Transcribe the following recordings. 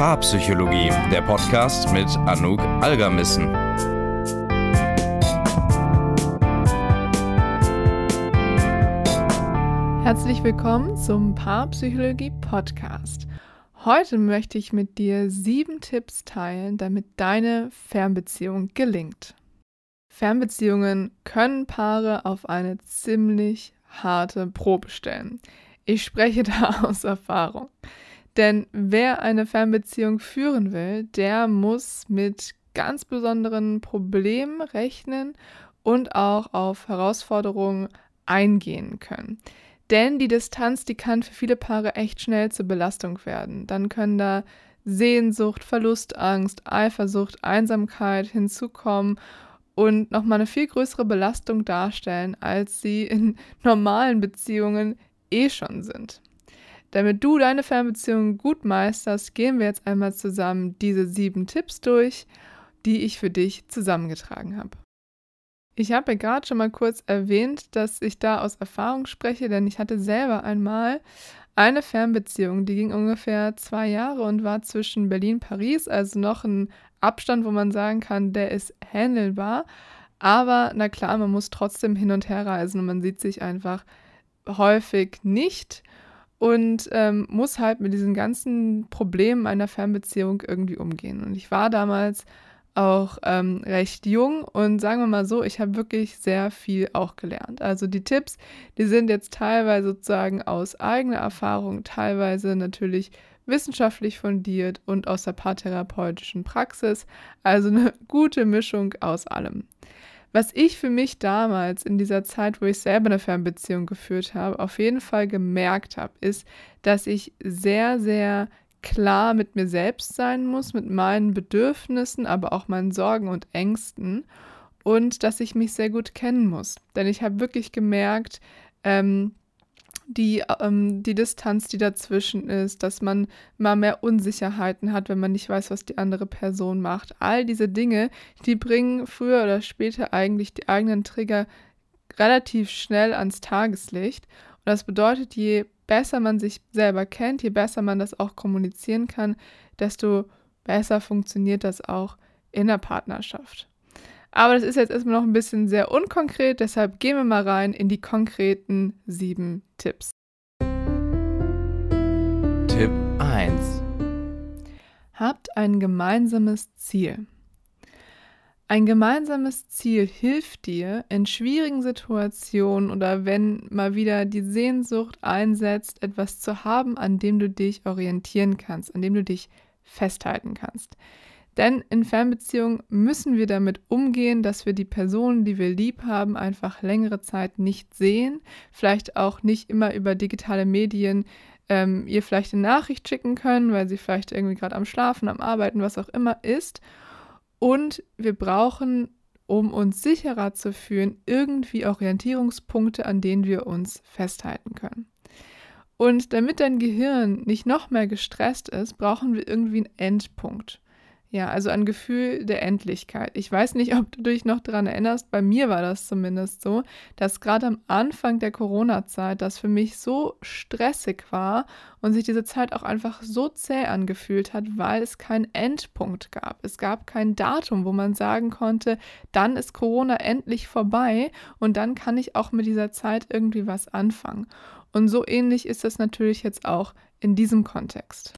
Paarpsychologie, der Podcast mit Anouk Algermissen. Herzlich willkommen zum Paarpsychologie Podcast. Heute möchte ich mit dir sieben Tipps teilen, damit deine Fernbeziehung gelingt. Fernbeziehungen können Paare auf eine ziemlich harte Probe stellen. Ich spreche da aus Erfahrung. Denn wer eine Fernbeziehung führen will, der muss mit ganz besonderen Problemen rechnen und auch auf Herausforderungen eingehen können. Denn die Distanz, die kann für viele Paare echt schnell zur Belastung werden. Dann können da Sehnsucht, Verlustangst, Eifersucht, Einsamkeit hinzukommen und nochmal eine viel größere Belastung darstellen, als sie in normalen Beziehungen eh schon sind. Damit du deine Fernbeziehung gut meisterst, gehen wir jetzt einmal zusammen diese sieben Tipps durch, die ich für dich zusammengetragen habe. Ich habe gerade schon mal kurz erwähnt, dass ich da aus Erfahrung spreche, denn ich hatte selber einmal eine Fernbeziehung, die ging ungefähr zwei Jahre und war zwischen Berlin und Paris, also noch ein Abstand, wo man sagen kann, der ist handelbar. Aber na klar, man muss trotzdem hin und her reisen und man sieht sich einfach häufig nicht und ähm, muss halt mit diesen ganzen Problemen einer Fernbeziehung irgendwie umgehen. Und ich war damals auch ähm, recht jung und sagen wir mal so, ich habe wirklich sehr viel auch gelernt. Also die Tipps, die sind jetzt teilweise sozusagen aus eigener Erfahrung, teilweise natürlich wissenschaftlich fundiert und aus der paartherapeutischen Praxis. Also eine gute Mischung aus allem. Was ich für mich damals in dieser Zeit, wo ich selber eine Fernbeziehung geführt habe, auf jeden Fall gemerkt habe, ist, dass ich sehr, sehr klar mit mir selbst sein muss, mit meinen Bedürfnissen, aber auch meinen Sorgen und Ängsten und dass ich mich sehr gut kennen muss. Denn ich habe wirklich gemerkt, ähm, die, ähm, die Distanz, die dazwischen ist, dass man mal mehr Unsicherheiten hat, wenn man nicht weiß, was die andere Person macht. All diese Dinge, die bringen früher oder später eigentlich die eigenen Trigger relativ schnell ans Tageslicht. Und das bedeutet, je besser man sich selber kennt, je besser man das auch kommunizieren kann, desto besser funktioniert das auch in der Partnerschaft. Aber das ist jetzt erstmal noch ein bisschen sehr unkonkret, deshalb gehen wir mal rein in die konkreten sieben Tipps. Tipp 1. Habt ein gemeinsames Ziel. Ein gemeinsames Ziel hilft dir in schwierigen Situationen oder wenn mal wieder die Sehnsucht einsetzt, etwas zu haben, an dem du dich orientieren kannst, an dem du dich festhalten kannst. Denn in Fernbeziehungen müssen wir damit umgehen, dass wir die Personen, die wir lieb haben, einfach längere Zeit nicht sehen, vielleicht auch nicht immer über digitale Medien ähm, ihr vielleicht eine Nachricht schicken können, weil sie vielleicht irgendwie gerade am Schlafen, am Arbeiten, was auch immer ist. Und wir brauchen, um uns sicherer zu fühlen, irgendwie Orientierungspunkte, an denen wir uns festhalten können. Und damit dein Gehirn nicht noch mehr gestresst ist, brauchen wir irgendwie einen Endpunkt. Ja, also ein Gefühl der Endlichkeit. Ich weiß nicht, ob du dich noch daran erinnerst, bei mir war das zumindest so, dass gerade am Anfang der Corona-Zeit das für mich so stressig war und sich diese Zeit auch einfach so zäh angefühlt hat, weil es keinen Endpunkt gab. Es gab kein Datum, wo man sagen konnte, dann ist Corona endlich vorbei und dann kann ich auch mit dieser Zeit irgendwie was anfangen. Und so ähnlich ist es natürlich jetzt auch in diesem Kontext.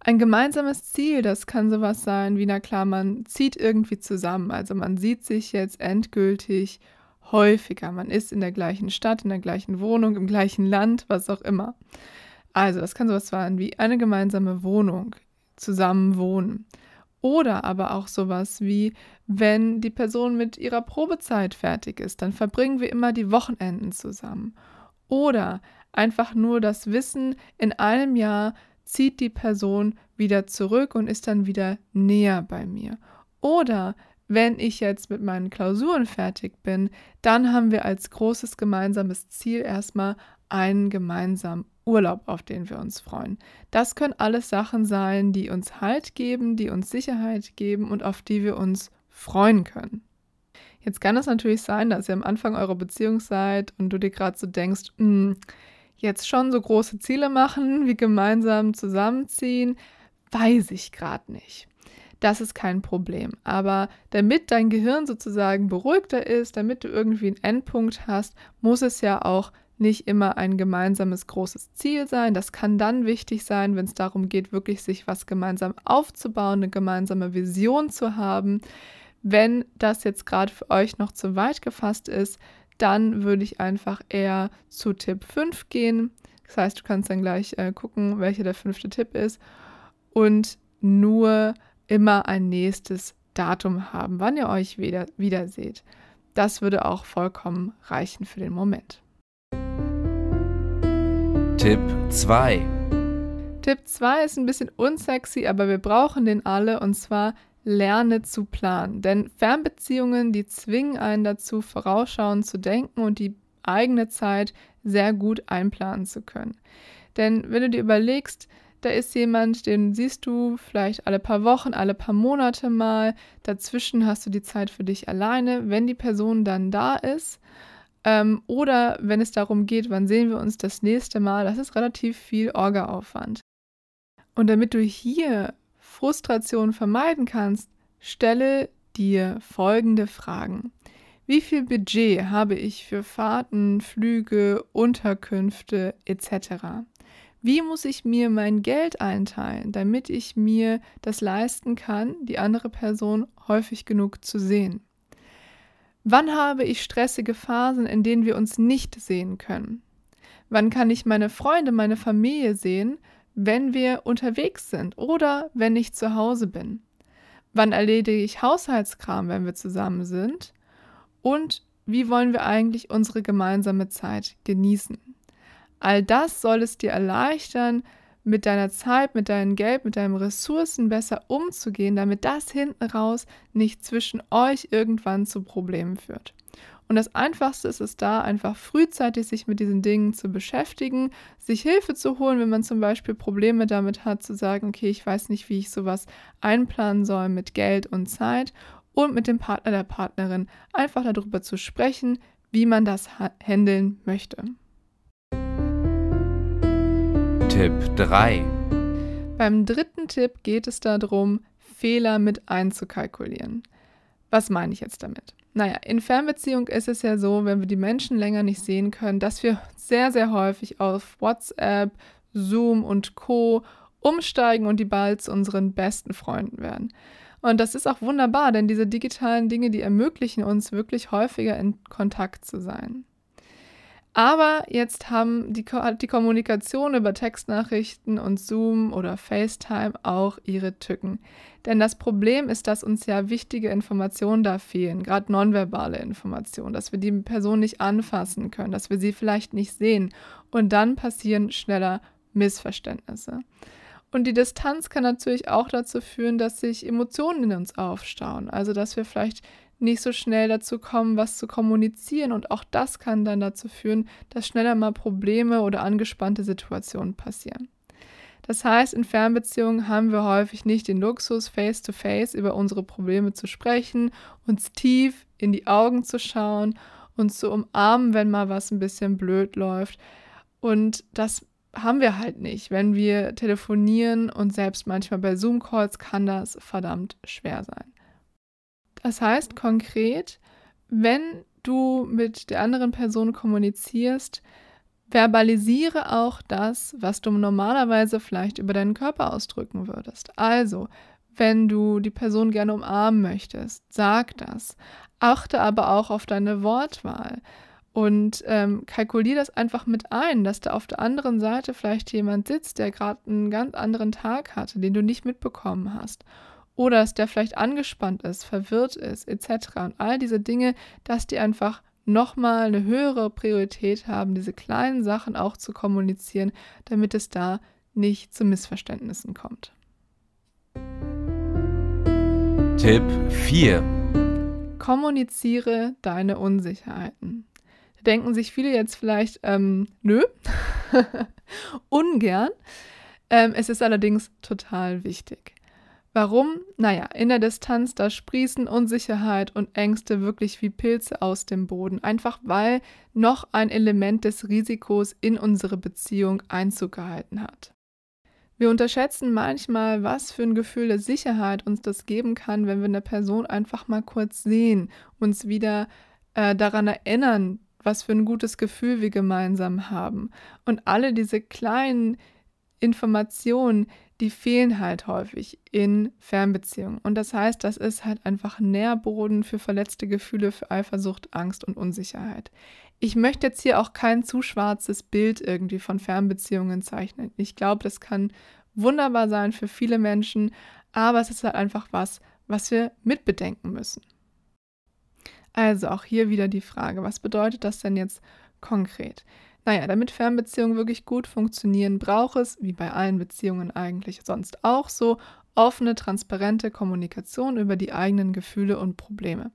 Ein gemeinsames Ziel, das kann sowas sein wie, na klar, man zieht irgendwie zusammen. Also man sieht sich jetzt endgültig häufiger. Man ist in der gleichen Stadt, in der gleichen Wohnung, im gleichen Land, was auch immer. Also das kann sowas sein wie eine gemeinsame Wohnung, zusammen wohnen. Oder aber auch sowas wie, wenn die Person mit ihrer Probezeit fertig ist, dann verbringen wir immer die Wochenenden zusammen. Oder einfach nur das Wissen, in einem Jahr zieht die Person wieder zurück und ist dann wieder näher bei mir. Oder wenn ich jetzt mit meinen Klausuren fertig bin, dann haben wir als großes gemeinsames Ziel erstmal einen gemeinsamen Urlaub, auf den wir uns freuen. Das können alles Sachen sein, die uns Halt geben, die uns Sicherheit geben und auf die wir uns freuen können. Jetzt kann es natürlich sein, dass ihr am Anfang eurer Beziehung seid und du dir gerade so denkst, hm, jetzt schon so große Ziele machen, wie gemeinsam zusammenziehen, weiß ich gerade nicht. Das ist kein Problem. Aber damit dein Gehirn sozusagen beruhigter ist, damit du irgendwie einen Endpunkt hast, muss es ja auch nicht immer ein gemeinsames großes Ziel sein. Das kann dann wichtig sein, wenn es darum geht, wirklich sich was gemeinsam aufzubauen, eine gemeinsame Vision zu haben. Wenn das jetzt gerade für euch noch zu weit gefasst ist, dann würde ich einfach eher zu Tipp 5 gehen. Das heißt, du kannst dann gleich äh, gucken, welcher der fünfte Tipp ist. Und nur immer ein nächstes Datum haben, wann ihr euch wieder, wieder seht. Das würde auch vollkommen reichen für den Moment. Tipp 2 Tipp 2 ist ein bisschen unsexy, aber wir brauchen den alle und zwar lerne zu planen. Denn Fernbeziehungen, die zwingen einen dazu, vorausschauend zu denken und die eigene Zeit sehr gut einplanen zu können. Denn wenn du dir überlegst, da ist jemand, den siehst du vielleicht alle paar Wochen, alle paar Monate mal. Dazwischen hast du die Zeit für dich alleine. Wenn die Person dann da ist ähm, oder wenn es darum geht, wann sehen wir uns das nächste Mal, das ist relativ viel Orgaaufwand. Und damit du hier Frustration vermeiden kannst, stelle dir folgende Fragen. Wie viel Budget habe ich für Fahrten, Flüge, Unterkünfte etc.? Wie muss ich mir mein Geld einteilen, damit ich mir das leisten kann, die andere Person häufig genug zu sehen? Wann habe ich stressige Phasen, in denen wir uns nicht sehen können? Wann kann ich meine Freunde, meine Familie sehen, wenn wir unterwegs sind oder wenn ich zu Hause bin? Wann erledige ich Haushaltskram, wenn wir zusammen sind? Und wie wollen wir eigentlich unsere gemeinsame Zeit genießen? All das soll es dir erleichtern, mit deiner Zeit, mit deinem Geld, mit deinen Ressourcen besser umzugehen, damit das hinten raus nicht zwischen euch irgendwann zu Problemen führt. Und das Einfachste ist es da, einfach frühzeitig sich mit diesen Dingen zu beschäftigen, sich Hilfe zu holen, wenn man zum Beispiel Probleme damit hat, zu sagen, okay, ich weiß nicht, wie ich sowas einplanen soll mit Geld und Zeit und mit dem Partner der Partnerin einfach darüber zu sprechen, wie man das handeln möchte. Tipp 3 Beim dritten Tipp geht es darum, Fehler mit einzukalkulieren. Was meine ich jetzt damit? Naja, in Fernbeziehung ist es ja so, wenn wir die Menschen länger nicht sehen können, dass wir sehr, sehr häufig auf WhatsApp, Zoom und Co. umsteigen und die bald zu unseren besten Freunden werden. Und das ist auch wunderbar, denn diese digitalen Dinge, die ermöglichen uns wirklich häufiger in Kontakt zu sein. Aber jetzt haben die, die Kommunikation über Textnachrichten und Zoom oder FaceTime auch ihre Tücken. Denn das Problem ist, dass uns ja wichtige Informationen da fehlen, gerade nonverbale Informationen, dass wir die Person nicht anfassen können, dass wir sie vielleicht nicht sehen. Und dann passieren schneller Missverständnisse. Und die Distanz kann natürlich auch dazu führen, dass sich Emotionen in uns aufstauen. Also, dass wir vielleicht nicht so schnell dazu kommen, was zu kommunizieren. Und auch das kann dann dazu führen, dass schneller mal Probleme oder angespannte Situationen passieren. Das heißt, in Fernbeziehungen haben wir häufig nicht den Luxus, face-to-face -face über unsere Probleme zu sprechen, uns tief in die Augen zu schauen, uns zu umarmen, wenn mal was ein bisschen blöd läuft. Und das haben wir halt nicht. Wenn wir telefonieren und selbst manchmal bei Zoom-Calls kann das verdammt schwer sein. Das heißt konkret, wenn du mit der anderen Person kommunizierst, verbalisiere auch das, was du normalerweise vielleicht über deinen Körper ausdrücken würdest. Also, wenn du die Person gerne umarmen möchtest, sag das. Achte aber auch auf deine Wortwahl und ähm, kalkulier das einfach mit ein, dass da auf der anderen Seite vielleicht jemand sitzt, der gerade einen ganz anderen Tag hatte, den du nicht mitbekommen hast oder dass der vielleicht angespannt ist, verwirrt ist, etc. Und all diese Dinge, dass die einfach nochmal eine höhere Priorität haben, diese kleinen Sachen auch zu kommunizieren, damit es da nicht zu Missverständnissen kommt. Tipp 4. Kommuniziere deine Unsicherheiten. Da denken sich viele jetzt vielleicht, ähm, nö, ungern. Ähm, es ist allerdings total wichtig. Warum? Naja, in der Distanz, da sprießen Unsicherheit und Ängste wirklich wie Pilze aus dem Boden, einfach weil noch ein Element des Risikos in unsere Beziehung Einzug gehalten hat. Wir unterschätzen manchmal, was für ein Gefühl der Sicherheit uns das geben kann, wenn wir eine Person einfach mal kurz sehen, uns wieder äh, daran erinnern, was für ein gutes Gefühl wir gemeinsam haben. Und alle diese kleinen Informationen, die fehlen halt häufig in Fernbeziehungen. Und das heißt, das ist halt einfach Nährboden für verletzte Gefühle, für Eifersucht, Angst und Unsicherheit. Ich möchte jetzt hier auch kein zu schwarzes Bild irgendwie von Fernbeziehungen zeichnen. Ich glaube, das kann wunderbar sein für viele Menschen, aber es ist halt einfach was, was wir mitbedenken müssen. Also auch hier wieder die Frage, was bedeutet das denn jetzt konkret? Naja, damit Fernbeziehungen wirklich gut funktionieren, braucht es, wie bei allen Beziehungen eigentlich sonst auch so, offene, transparente Kommunikation über die eigenen Gefühle und Probleme.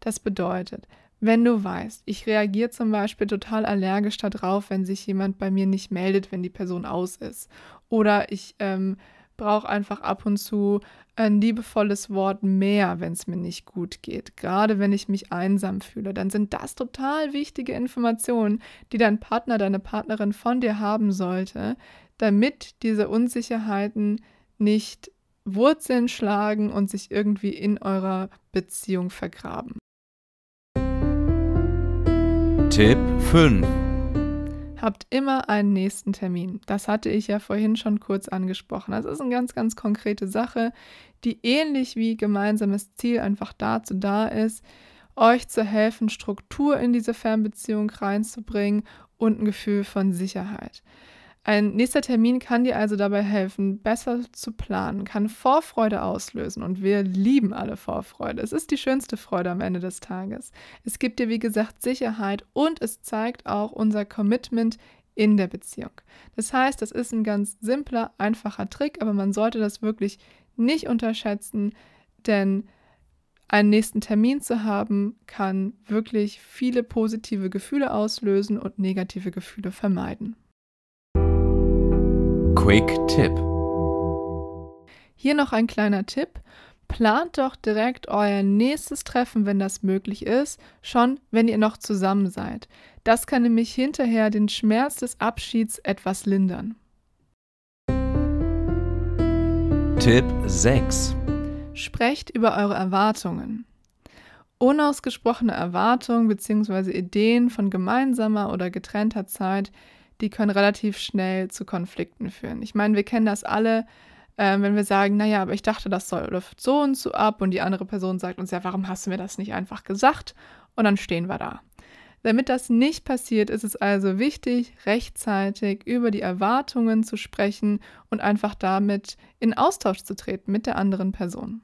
Das bedeutet, wenn du weißt, ich reagiere zum Beispiel total allergisch darauf, wenn sich jemand bei mir nicht meldet, wenn die Person aus ist. Oder ich ähm, brauche einfach ab und zu ein liebevolles Wort mehr, wenn es mir nicht gut geht. Gerade wenn ich mich einsam fühle, dann sind das total wichtige Informationen, die dein Partner, deine Partnerin von dir haben sollte, damit diese Unsicherheiten nicht Wurzeln schlagen und sich irgendwie in eurer Beziehung vergraben. Tipp 5 Habt immer einen nächsten Termin. Das hatte ich ja vorhin schon kurz angesprochen. Das ist eine ganz, ganz konkrete Sache, die ähnlich wie gemeinsames Ziel einfach dazu da ist, euch zu helfen, Struktur in diese Fernbeziehung reinzubringen und ein Gefühl von Sicherheit. Ein nächster Termin kann dir also dabei helfen, besser zu planen, kann Vorfreude auslösen und wir lieben alle Vorfreude. Es ist die schönste Freude am Ende des Tages. Es gibt dir, wie gesagt, Sicherheit und es zeigt auch unser Commitment in der Beziehung. Das heißt, das ist ein ganz simpler, einfacher Trick, aber man sollte das wirklich nicht unterschätzen, denn einen nächsten Termin zu haben, kann wirklich viele positive Gefühle auslösen und negative Gefühle vermeiden. Quick Tipp. Hier noch ein kleiner Tipp. Plant doch direkt euer nächstes Treffen, wenn das möglich ist, schon wenn ihr noch zusammen seid. Das kann nämlich hinterher den Schmerz des Abschieds etwas lindern. Tipp 6. Sprecht über eure Erwartungen. Unausgesprochene Erwartungen bzw. Ideen von gemeinsamer oder getrennter Zeit die können relativ schnell zu Konflikten führen. Ich meine, wir kennen das alle, äh, wenn wir sagen, naja, aber ich dachte, das soll läuft so und so ab und die andere Person sagt uns, ja, warum hast du mir das nicht einfach gesagt? Und dann stehen wir da. Damit das nicht passiert, ist es also wichtig, rechtzeitig über die Erwartungen zu sprechen und einfach damit in Austausch zu treten mit der anderen Person.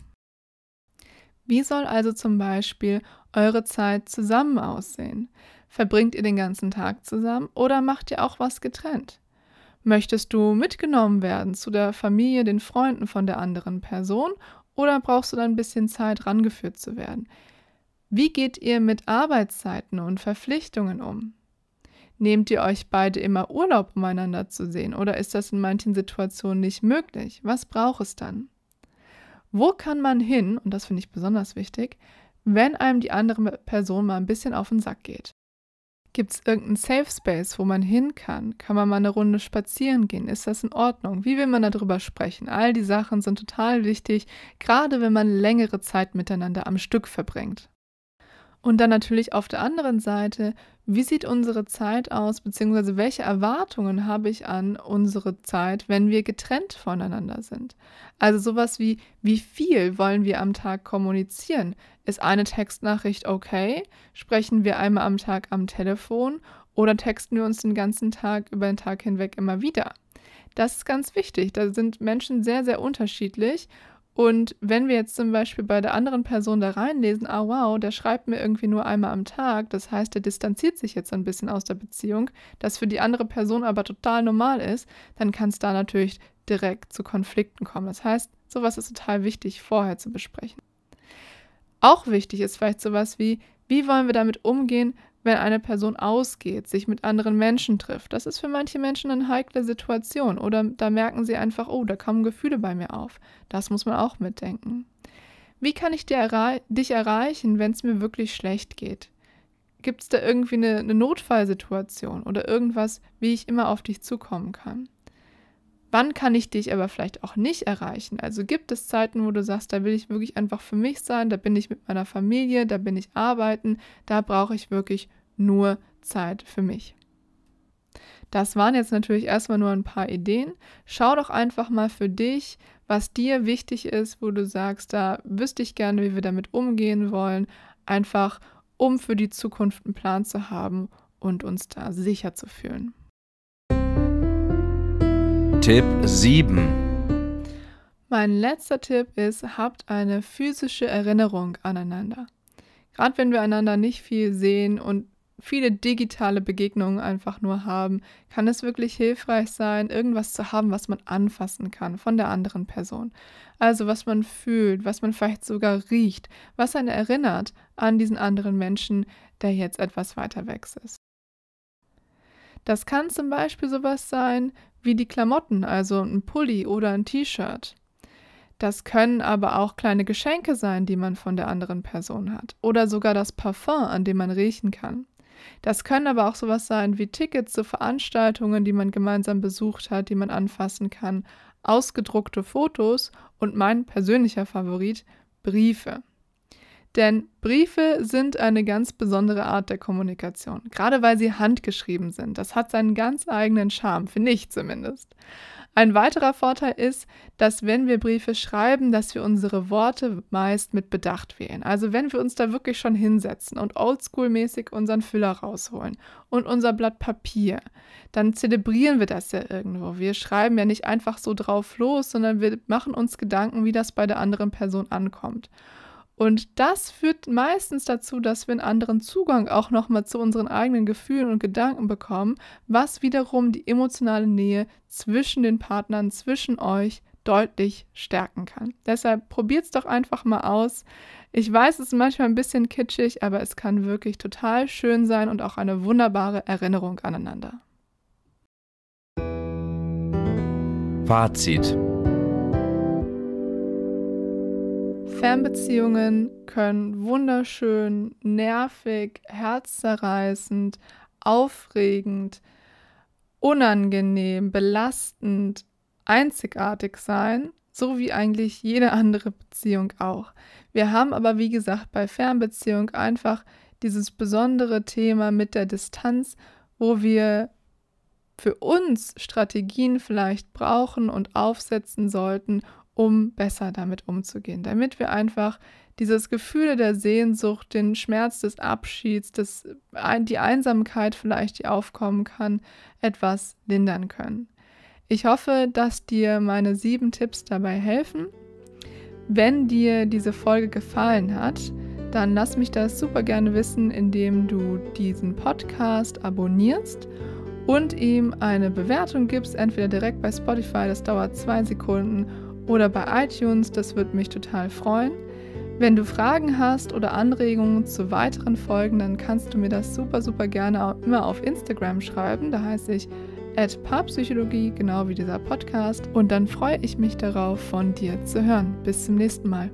Wie soll also zum Beispiel eure Zeit zusammen aussehen? Verbringt ihr den ganzen Tag zusammen oder macht ihr auch was getrennt? Möchtest du mitgenommen werden zu der Familie, den Freunden von der anderen Person oder brauchst du dann ein bisschen Zeit rangeführt zu werden? Wie geht ihr mit Arbeitszeiten und Verpflichtungen um? Nehmt ihr euch beide immer Urlaub, um einander zu sehen, oder ist das in manchen Situationen nicht möglich? Was braucht es dann? Wo kann man hin, und das finde ich besonders wichtig, wenn einem die andere Person mal ein bisschen auf den Sack geht? Gibt es irgendeinen Safe Space, wo man hin kann? Kann man mal eine Runde spazieren gehen? Ist das in Ordnung? Wie will man darüber sprechen? All die Sachen sind total wichtig, gerade wenn man längere Zeit miteinander am Stück verbringt. Und dann natürlich auf der anderen Seite, wie sieht unsere Zeit aus, beziehungsweise welche Erwartungen habe ich an unsere Zeit, wenn wir getrennt voneinander sind? Also sowas wie, wie viel wollen wir am Tag kommunizieren? Ist eine Textnachricht okay? Sprechen wir einmal am Tag am Telefon oder texten wir uns den ganzen Tag über den Tag hinweg immer wieder? Das ist ganz wichtig. Da sind Menschen sehr, sehr unterschiedlich und wenn wir jetzt zum Beispiel bei der anderen Person da reinlesen, ah wow, der schreibt mir irgendwie nur einmal am Tag, das heißt, der distanziert sich jetzt ein bisschen aus der Beziehung, das für die andere Person aber total normal ist, dann kann es da natürlich direkt zu Konflikten kommen. Das heißt, sowas ist total wichtig vorher zu besprechen. Auch wichtig ist vielleicht sowas wie, wie wollen wir damit umgehen, wenn eine Person ausgeht, sich mit anderen Menschen trifft. Das ist für manche Menschen eine heikle Situation oder da merken sie einfach, oh, da kommen Gefühle bei mir auf. Das muss man auch mitdenken. Wie kann ich errei dich erreichen, wenn es mir wirklich schlecht geht? Gibt es da irgendwie eine, eine Notfallsituation oder irgendwas, wie ich immer auf dich zukommen kann? Wann kann ich dich aber vielleicht auch nicht erreichen? Also gibt es Zeiten, wo du sagst, da will ich wirklich einfach für mich sein, da bin ich mit meiner Familie, da bin ich arbeiten, da brauche ich wirklich nur Zeit für mich. Das waren jetzt natürlich erstmal nur ein paar Ideen. Schau doch einfach mal für dich, was dir wichtig ist, wo du sagst, da wüsste ich gerne, wie wir damit umgehen wollen, einfach um für die Zukunft einen Plan zu haben und uns da sicher zu fühlen. Tipp 7. Mein letzter Tipp ist, habt eine physische Erinnerung aneinander. Gerade wenn wir einander nicht viel sehen und viele digitale Begegnungen einfach nur haben, kann es wirklich hilfreich sein, irgendwas zu haben, was man anfassen kann von der anderen Person. Also was man fühlt, was man vielleicht sogar riecht, was einen erinnert an diesen anderen Menschen, der jetzt etwas weiter weg ist. Das kann zum Beispiel sowas sein wie die Klamotten, also ein Pulli oder ein T-Shirt. Das können aber auch kleine Geschenke sein, die man von der anderen Person hat. Oder sogar das Parfum, an dem man riechen kann. Das können aber auch sowas sein wie Tickets zu Veranstaltungen, die man gemeinsam besucht hat, die man anfassen kann, ausgedruckte Fotos und mein persönlicher Favorit, Briefe. Denn Briefe sind eine ganz besondere Art der Kommunikation, gerade weil sie handgeschrieben sind. Das hat seinen ganz eigenen Charme, finde ich zumindest. Ein weiterer Vorteil ist, dass wenn wir Briefe schreiben, dass wir unsere Worte meist mit Bedacht wählen. Also wenn wir uns da wirklich schon hinsetzen und oldschool-mäßig unseren Füller rausholen und unser Blatt Papier, dann zelebrieren wir das ja irgendwo. Wir schreiben ja nicht einfach so drauf los, sondern wir machen uns Gedanken, wie das bei der anderen Person ankommt. Und das führt meistens dazu, dass wir einen anderen Zugang auch nochmal zu unseren eigenen Gefühlen und Gedanken bekommen, was wiederum die emotionale Nähe zwischen den Partnern, zwischen euch deutlich stärken kann. Deshalb probiert es doch einfach mal aus. Ich weiß, es ist manchmal ein bisschen kitschig, aber es kann wirklich total schön sein und auch eine wunderbare Erinnerung aneinander. Fazit. Fernbeziehungen können wunderschön, nervig, herzzerreißend, aufregend, unangenehm, belastend, einzigartig sein, so wie eigentlich jede andere Beziehung auch. Wir haben aber, wie gesagt, bei Fernbeziehung einfach dieses besondere Thema mit der Distanz, wo wir für uns Strategien vielleicht brauchen und aufsetzen sollten, um besser damit umzugehen, damit wir einfach dieses Gefühl der Sehnsucht, den Schmerz des Abschieds, das, die Einsamkeit vielleicht, die aufkommen kann, etwas lindern können. Ich hoffe, dass dir meine sieben Tipps dabei helfen. Wenn dir diese Folge gefallen hat, dann lass mich das super gerne wissen, indem du diesen Podcast abonnierst und ihm eine Bewertung gibst, entweder direkt bei Spotify, das dauert zwei Sekunden, oder bei iTunes, das würde mich total freuen. Wenn du Fragen hast oder Anregungen zu weiteren Folgen, dann kannst du mir das super, super gerne immer auf Instagram schreiben. Da heiße ich Paarpsychologie, genau wie dieser Podcast. Und dann freue ich mich darauf, von dir zu hören. Bis zum nächsten Mal.